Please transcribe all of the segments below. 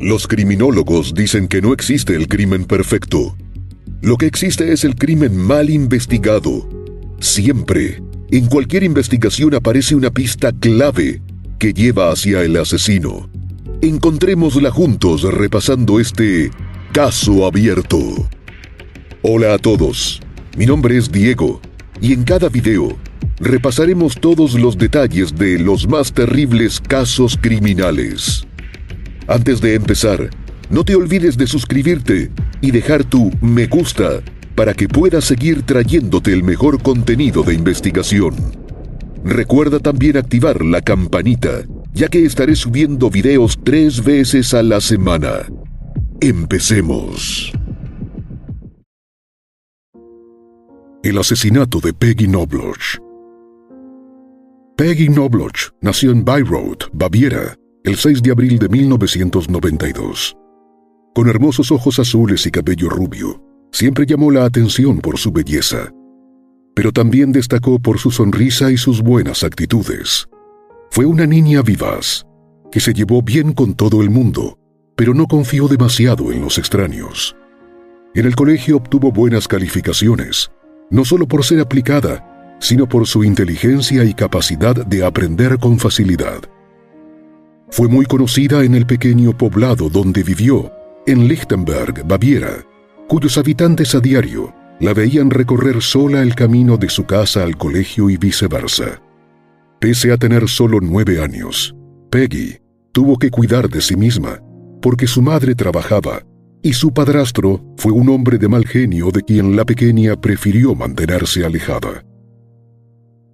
Los criminólogos dicen que no existe el crimen perfecto. Lo que existe es el crimen mal investigado. Siempre, en cualquier investigación aparece una pista clave que lleva hacia el asesino. Encontrémosla juntos repasando este caso abierto. Hola a todos, mi nombre es Diego y en cada video repasaremos todos los detalles de los más terribles casos criminales. Antes de empezar, no te olvides de suscribirte y dejar tu me gusta para que pueda seguir trayéndote el mejor contenido de investigación. Recuerda también activar la campanita, ya que estaré subiendo videos tres veces a la semana. Empecemos. El asesinato de Peggy Knobloch. Peggy Knobloch nació en Bayreuth, Baviera, el 6 de abril de 1992. Con hermosos ojos azules y cabello rubio, siempre llamó la atención por su belleza, pero también destacó por su sonrisa y sus buenas actitudes. Fue una niña vivaz, que se llevó bien con todo el mundo, pero no confió demasiado en los extraños. En el colegio obtuvo buenas calificaciones, no solo por ser aplicada, sino por su inteligencia y capacidad de aprender con facilidad. Fue muy conocida en el pequeño poblado donde vivió, en Lichtenberg, Baviera, cuyos habitantes a diario la veían recorrer sola el camino de su casa al colegio y viceversa. Pese a tener solo nueve años, Peggy tuvo que cuidar de sí misma, porque su madre trabajaba y su padrastro fue un hombre de mal genio de quien la pequeña prefirió mantenerse alejada.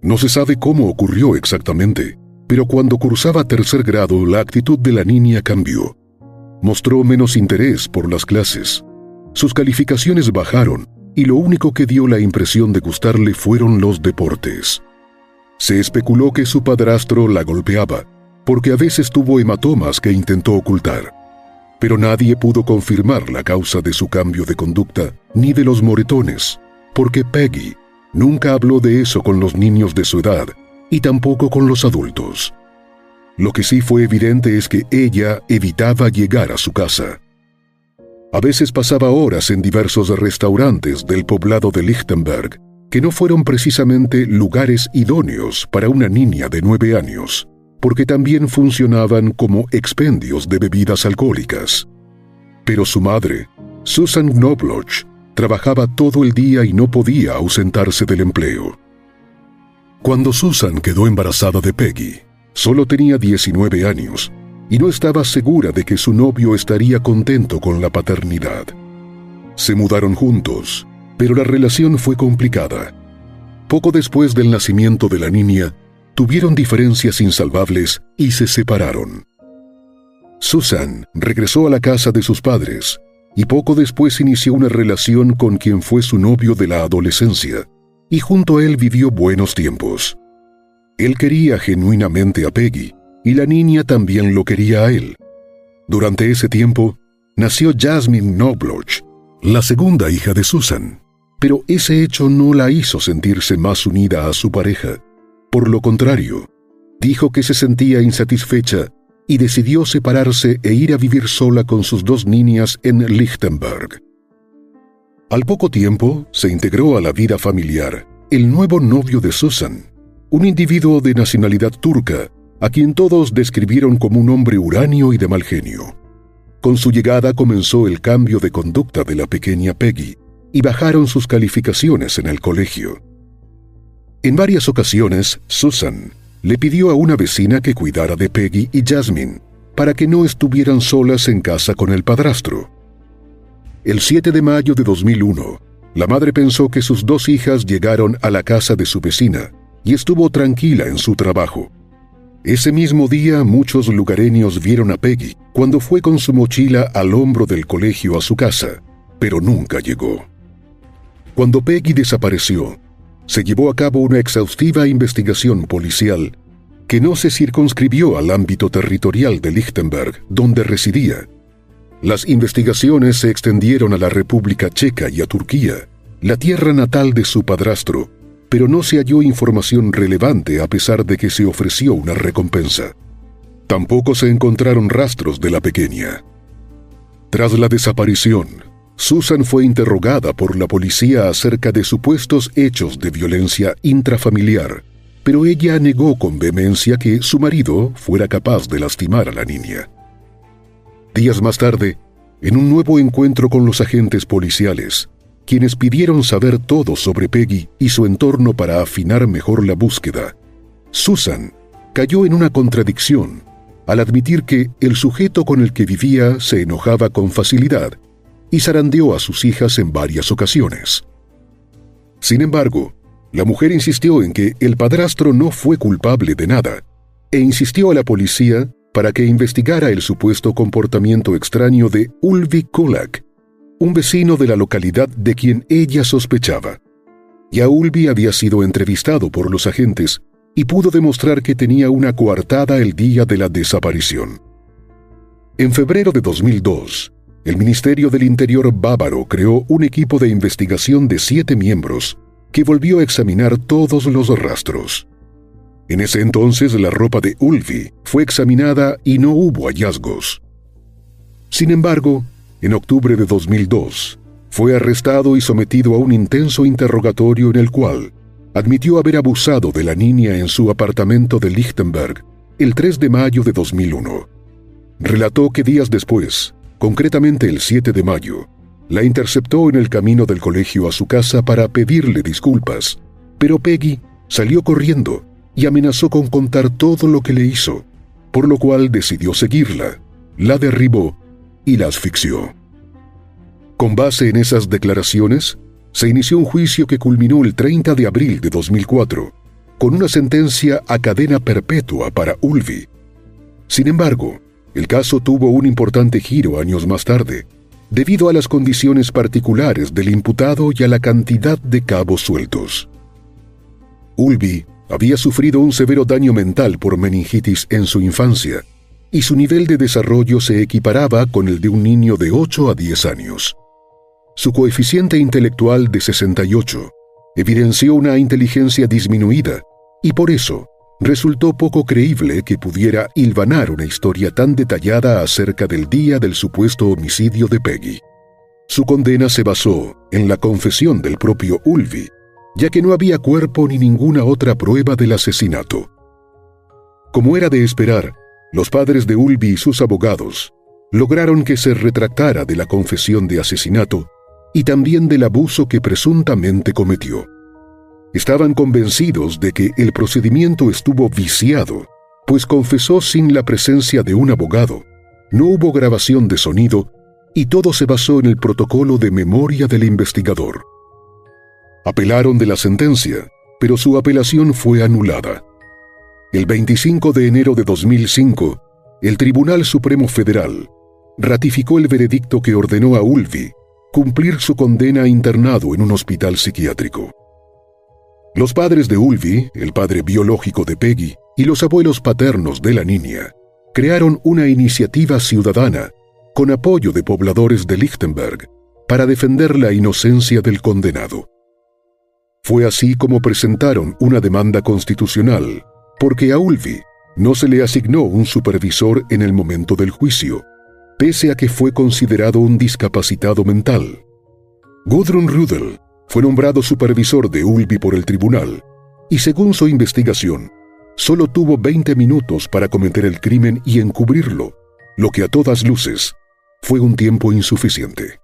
No se sabe cómo ocurrió exactamente, pero cuando cursaba tercer grado la actitud de la niña cambió. Mostró menos interés por las clases. Sus calificaciones bajaron y lo único que dio la impresión de gustarle fueron los deportes. Se especuló que su padrastro la golpeaba, porque a veces tuvo hematomas que intentó ocultar. Pero nadie pudo confirmar la causa de su cambio de conducta ni de los moretones, porque Peggy nunca habló de eso con los niños de su edad y tampoco con los adultos. Lo que sí fue evidente es que ella evitaba llegar a su casa. A veces pasaba horas en diversos restaurantes del poblado de Lichtenberg, que no fueron precisamente lugares idóneos para una niña de nueve años, porque también funcionaban como expendios de bebidas alcohólicas. Pero su madre, Susan Knobloch, trabajaba todo el día y no podía ausentarse del empleo. Cuando Susan quedó embarazada de Peggy, solo tenía 19 años y no estaba segura de que su novio estaría contento con la paternidad. Se mudaron juntos, pero la relación fue complicada. Poco después del nacimiento de la niña, tuvieron diferencias insalvables y se separaron. Susan regresó a la casa de sus padres y poco después inició una relación con quien fue su novio de la adolescencia, y junto a él vivió buenos tiempos. Él quería genuinamente a Peggy, y la niña también lo quería a él. Durante ese tiempo, nació Jasmine Knobloch, la segunda hija de Susan, pero ese hecho no la hizo sentirse más unida a su pareja. Por lo contrario, dijo que se sentía insatisfecha y decidió separarse e ir a vivir sola con sus dos niñas en Lichtenberg. Al poco tiempo se integró a la vida familiar el nuevo novio de Susan, un individuo de nacionalidad turca a quien todos describieron como un hombre uranio y de mal genio. Con su llegada comenzó el cambio de conducta de la pequeña Peggy y bajaron sus calificaciones en el colegio. En varias ocasiones, Susan le pidió a una vecina que cuidara de Peggy y Jasmine para que no estuvieran solas en casa con el padrastro. El 7 de mayo de 2001, la madre pensó que sus dos hijas llegaron a la casa de su vecina y estuvo tranquila en su trabajo. Ese mismo día muchos lugareños vieron a Peggy cuando fue con su mochila al hombro del colegio a su casa, pero nunca llegó. Cuando Peggy desapareció, se llevó a cabo una exhaustiva investigación policial que no se circunscribió al ámbito territorial de Lichtenberg, donde residía. Las investigaciones se extendieron a la República Checa y a Turquía, la tierra natal de su padrastro, pero no se halló información relevante a pesar de que se ofreció una recompensa. Tampoco se encontraron rastros de la pequeña. Tras la desaparición, Susan fue interrogada por la policía acerca de supuestos hechos de violencia intrafamiliar, pero ella negó con vehemencia que su marido fuera capaz de lastimar a la niña. Días más tarde, en un nuevo encuentro con los agentes policiales, quienes pidieron saber todo sobre Peggy y su entorno para afinar mejor la búsqueda. Susan cayó en una contradicción al admitir que el sujeto con el que vivía se enojaba con facilidad y zarandeó a sus hijas en varias ocasiones. Sin embargo, la mujer insistió en que el padrastro no fue culpable de nada e insistió a la policía para que investigara el supuesto comportamiento extraño de Ulvi Kulak, un vecino de la localidad de quien ella sospechaba. Yaulbi había sido entrevistado por los agentes y pudo demostrar que tenía una coartada el día de la desaparición. En febrero de 2002, el Ministerio del Interior bávaro creó un equipo de investigación de siete miembros que volvió a examinar todos los rastros. En ese entonces la ropa de Ulvi fue examinada y no hubo hallazgos. Sin embargo, en octubre de 2002, fue arrestado y sometido a un intenso interrogatorio en el cual admitió haber abusado de la niña en su apartamento de Lichtenberg el 3 de mayo de 2001. Relató que días después, concretamente el 7 de mayo, la interceptó en el camino del colegio a su casa para pedirle disculpas, pero Peggy salió corriendo y amenazó con contar todo lo que le hizo, por lo cual decidió seguirla, la derribó y la asfixió. Con base en esas declaraciones, se inició un juicio que culminó el 30 de abril de 2004, con una sentencia a cadena perpetua para Ulvi. Sin embargo, el caso tuvo un importante giro años más tarde, debido a las condiciones particulares del imputado y a la cantidad de cabos sueltos. Ulvi había sufrido un severo daño mental por meningitis en su infancia y su nivel de desarrollo se equiparaba con el de un niño de 8 a 10 años. Su coeficiente intelectual de 68 evidenció una inteligencia disminuida y por eso resultó poco creíble que pudiera hilvanar una historia tan detallada acerca del día del supuesto homicidio de Peggy. Su condena se basó en la confesión del propio Ulvi, ya que no había cuerpo ni ninguna otra prueba del asesinato. Como era de esperar, los padres de Ulvi y sus abogados lograron que se retractara de la confesión de asesinato y también del abuso que presuntamente cometió. Estaban convencidos de que el procedimiento estuvo viciado, pues confesó sin la presencia de un abogado, no hubo grabación de sonido y todo se basó en el protocolo de memoria del investigador. Apelaron de la sentencia, pero su apelación fue anulada. El 25 de enero de 2005, el Tribunal Supremo Federal ratificó el veredicto que ordenó a Ulvi cumplir su condena internado en un hospital psiquiátrico. Los padres de Ulvi, el padre biológico de Peggy, y los abuelos paternos de la niña, crearon una iniciativa ciudadana con apoyo de pobladores de Lichtenberg para defender la inocencia del condenado. Fue así como presentaron una demanda constitucional porque a Ulvi no se le asignó un supervisor en el momento del juicio, pese a que fue considerado un discapacitado mental. Gudrun Rudel fue nombrado supervisor de Ulvi por el tribunal, y según su investigación, solo tuvo 20 minutos para cometer el crimen y encubrirlo, lo que a todas luces fue un tiempo insuficiente.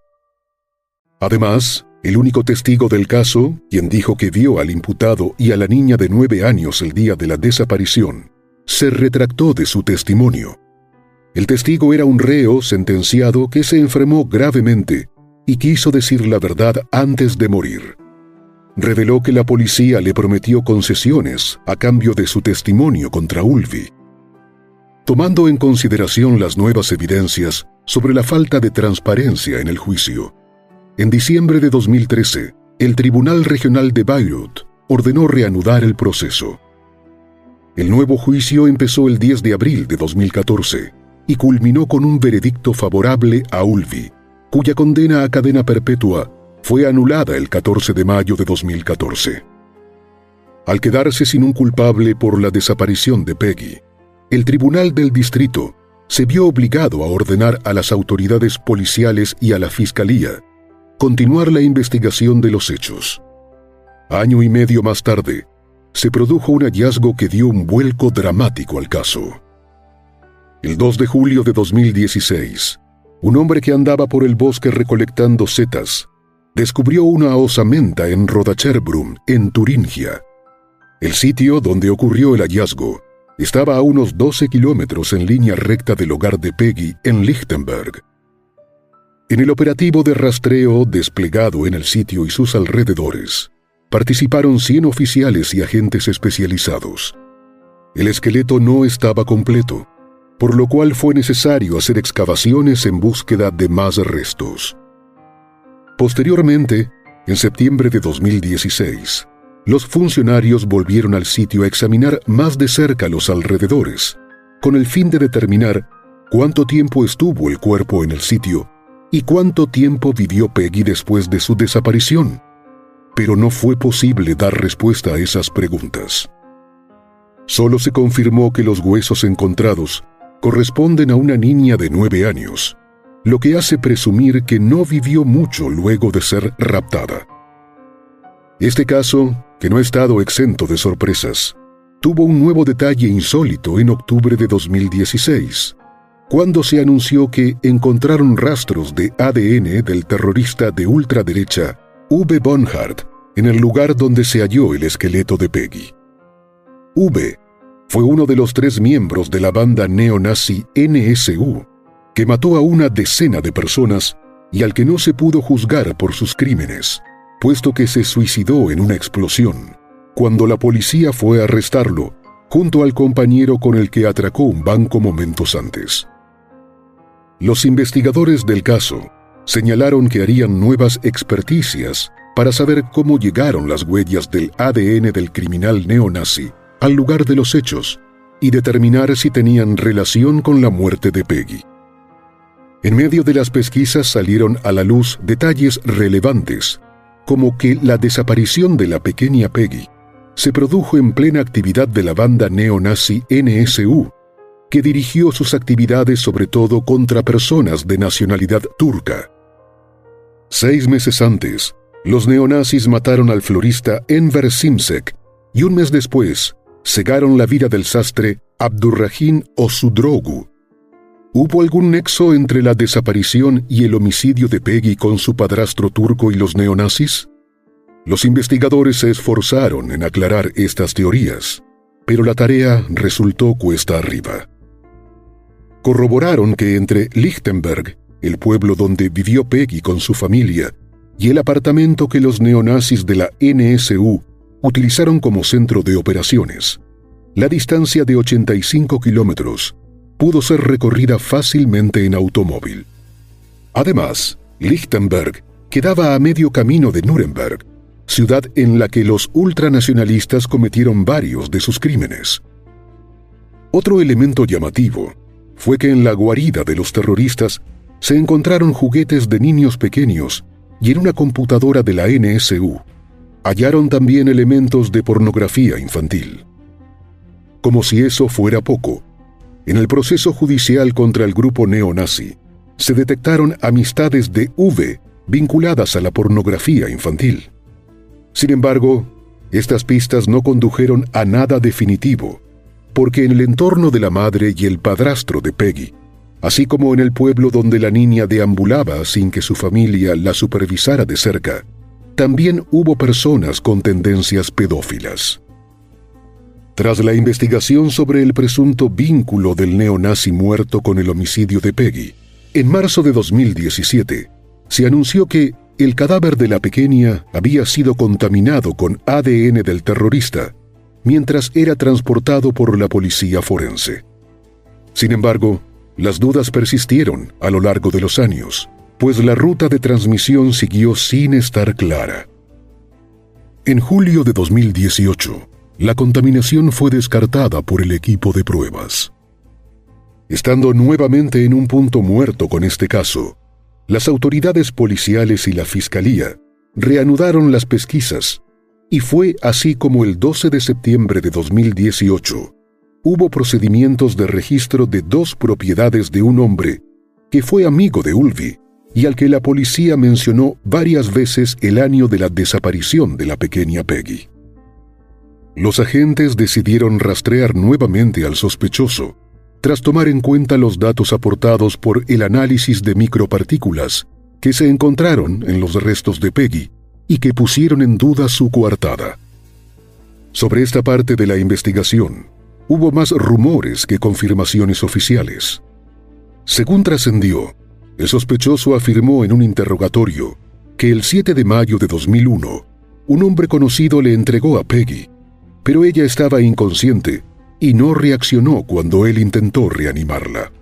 Además, el único testigo del caso, quien dijo que vio al imputado y a la niña de nueve años el día de la desaparición, se retractó de su testimonio. El testigo era un reo sentenciado que se enfermó gravemente y quiso decir la verdad antes de morir. Reveló que la policía le prometió concesiones a cambio de su testimonio contra Ulvi. Tomando en consideración las nuevas evidencias sobre la falta de transparencia en el juicio, en diciembre de 2013, el Tribunal Regional de Beirut ordenó reanudar el proceso. El nuevo juicio empezó el 10 de abril de 2014 y culminó con un veredicto favorable a Ulvi, cuya condena a cadena perpetua fue anulada el 14 de mayo de 2014. Al quedarse sin un culpable por la desaparición de Peggy, el Tribunal del Distrito se vio obligado a ordenar a las autoridades policiales y a la Fiscalía continuar la investigación de los hechos. Año y medio más tarde, se produjo un hallazgo que dio un vuelco dramático al caso. El 2 de julio de 2016, un hombre que andaba por el bosque recolectando setas descubrió una osamenta en Rodacherbrum, en Turingia. El sitio donde ocurrió el hallazgo estaba a unos 12 kilómetros en línea recta del hogar de Peggy en Lichtenberg, en el operativo de rastreo desplegado en el sitio y sus alrededores, participaron 100 oficiales y agentes especializados. El esqueleto no estaba completo, por lo cual fue necesario hacer excavaciones en búsqueda de más restos. Posteriormente, en septiembre de 2016, los funcionarios volvieron al sitio a examinar más de cerca los alrededores, con el fin de determinar cuánto tiempo estuvo el cuerpo en el sitio y cuánto tiempo vivió Peggy después de su desaparición, pero no fue posible dar respuesta a esas preguntas. Solo se confirmó que los huesos encontrados corresponden a una niña de nueve años, lo que hace presumir que no vivió mucho luego de ser raptada. Este caso, que no ha estado exento de sorpresas, tuvo un nuevo detalle insólito en octubre de 2016 cuando se anunció que encontraron rastros de ADN del terrorista de ultraderecha V. Bonhardt en el lugar donde se halló el esqueleto de Peggy. V fue uno de los tres miembros de la banda neonazi NSU, que mató a una decena de personas y al que no se pudo juzgar por sus crímenes, puesto que se suicidó en una explosión, cuando la policía fue a arrestarlo junto al compañero con el que atracó un banco momentos antes. Los investigadores del caso señalaron que harían nuevas experticias para saber cómo llegaron las huellas del ADN del criminal neonazi al lugar de los hechos y determinar si tenían relación con la muerte de Peggy. En medio de las pesquisas salieron a la luz detalles relevantes, como que la desaparición de la pequeña Peggy se produjo en plena actividad de la banda neonazi NSU, que dirigió sus actividades sobre todo contra personas de nacionalidad turca. Seis meses antes, los neonazis mataron al florista Enver Simsek y un mes después cegaron la vida del sastre Abdurrahim Osudrogu. ¿Hubo algún nexo entre la desaparición y el homicidio de Peggy con su padrastro turco y los neonazis? Los investigadores se esforzaron en aclarar estas teorías, pero la tarea resultó cuesta arriba corroboraron que entre Lichtenberg, el pueblo donde vivió Peggy con su familia, y el apartamento que los neonazis de la NSU utilizaron como centro de operaciones, la distancia de 85 kilómetros pudo ser recorrida fácilmente en automóvil. Además, Lichtenberg quedaba a medio camino de Nuremberg, ciudad en la que los ultranacionalistas cometieron varios de sus crímenes. Otro elemento llamativo fue que en la guarida de los terroristas se encontraron juguetes de niños pequeños y en una computadora de la NSU hallaron también elementos de pornografía infantil. Como si eso fuera poco, en el proceso judicial contra el grupo neonazi se detectaron amistades de V vinculadas a la pornografía infantil. Sin embargo, estas pistas no condujeron a nada definitivo porque en el entorno de la madre y el padrastro de Peggy, así como en el pueblo donde la niña deambulaba sin que su familia la supervisara de cerca, también hubo personas con tendencias pedófilas. Tras la investigación sobre el presunto vínculo del neonazi muerto con el homicidio de Peggy, en marzo de 2017, se anunció que el cadáver de la pequeña había sido contaminado con ADN del terrorista mientras era transportado por la policía forense. Sin embargo, las dudas persistieron a lo largo de los años, pues la ruta de transmisión siguió sin estar clara. En julio de 2018, la contaminación fue descartada por el equipo de pruebas. Estando nuevamente en un punto muerto con este caso, las autoridades policiales y la Fiscalía reanudaron las pesquisas y fue así como el 12 de septiembre de 2018 hubo procedimientos de registro de dos propiedades de un hombre que fue amigo de Ulvi y al que la policía mencionó varias veces el año de la desaparición de la pequeña Peggy. Los agentes decidieron rastrear nuevamente al sospechoso tras tomar en cuenta los datos aportados por el análisis de micropartículas que se encontraron en los restos de Peggy y que pusieron en duda su coartada. Sobre esta parte de la investigación, hubo más rumores que confirmaciones oficiales. Según trascendió, el sospechoso afirmó en un interrogatorio que el 7 de mayo de 2001, un hombre conocido le entregó a Peggy, pero ella estaba inconsciente y no reaccionó cuando él intentó reanimarla.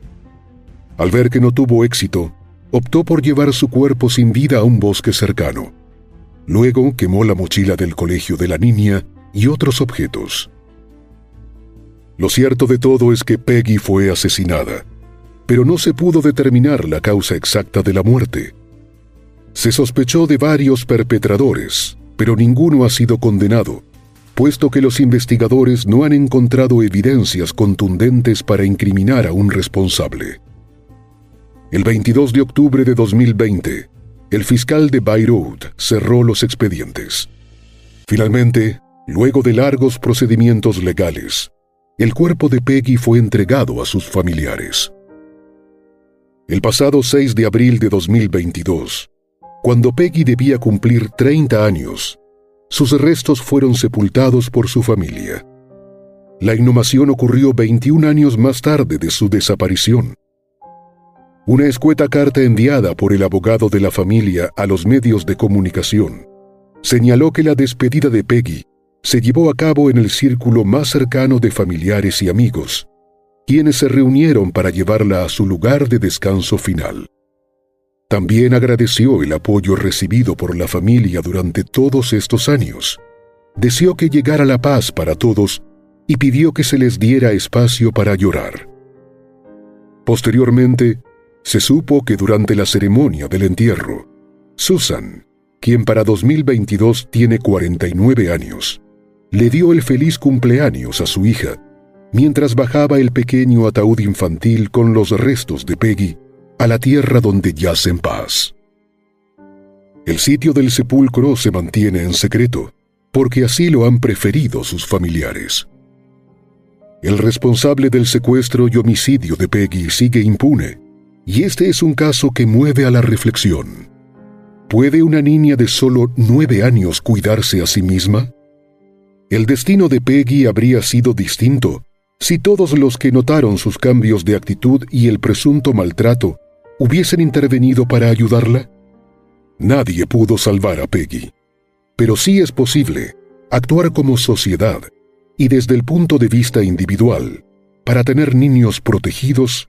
Al ver que no tuvo éxito, optó por llevar su cuerpo sin vida a un bosque cercano. Luego quemó la mochila del colegio de la niña y otros objetos. Lo cierto de todo es que Peggy fue asesinada, pero no se pudo determinar la causa exacta de la muerte. Se sospechó de varios perpetradores, pero ninguno ha sido condenado puesto que los investigadores no han encontrado evidencias contundentes para incriminar a un responsable. El 22 de octubre de 2020, el fiscal de Bayreuth cerró los expedientes. Finalmente, luego de largos procedimientos legales, el cuerpo de Peggy fue entregado a sus familiares. El pasado 6 de abril de 2022, cuando Peggy debía cumplir 30 años, sus restos fueron sepultados por su familia. La inhumación ocurrió 21 años más tarde de su desaparición. Una escueta carta enviada por el abogado de la familia a los medios de comunicación señaló que la despedida de Peggy se llevó a cabo en el círculo más cercano de familiares y amigos, quienes se reunieron para llevarla a su lugar de descanso final. También agradeció el apoyo recibido por la familia durante todos estos años. Deseó que llegara la paz para todos y pidió que se les diera espacio para llorar. Posteriormente, se supo que durante la ceremonia del entierro, Susan, quien para 2022 tiene 49 años, le dio el feliz cumpleaños a su hija, mientras bajaba el pequeño ataúd infantil con los restos de Peggy a la tierra donde yace en paz. El sitio del sepulcro se mantiene en secreto, porque así lo han preferido sus familiares. El responsable del secuestro y homicidio de Peggy sigue impune, y este es un caso que mueve a la reflexión. ¿Puede una niña de solo nueve años cuidarse a sí misma? El destino de Peggy habría sido distinto si todos los que notaron sus cambios de actitud y el presunto maltrato hubiesen intervenido para ayudarla? Nadie pudo salvar a Peggy, pero sí es posible actuar como sociedad y desde el punto de vista individual para tener niños protegidos,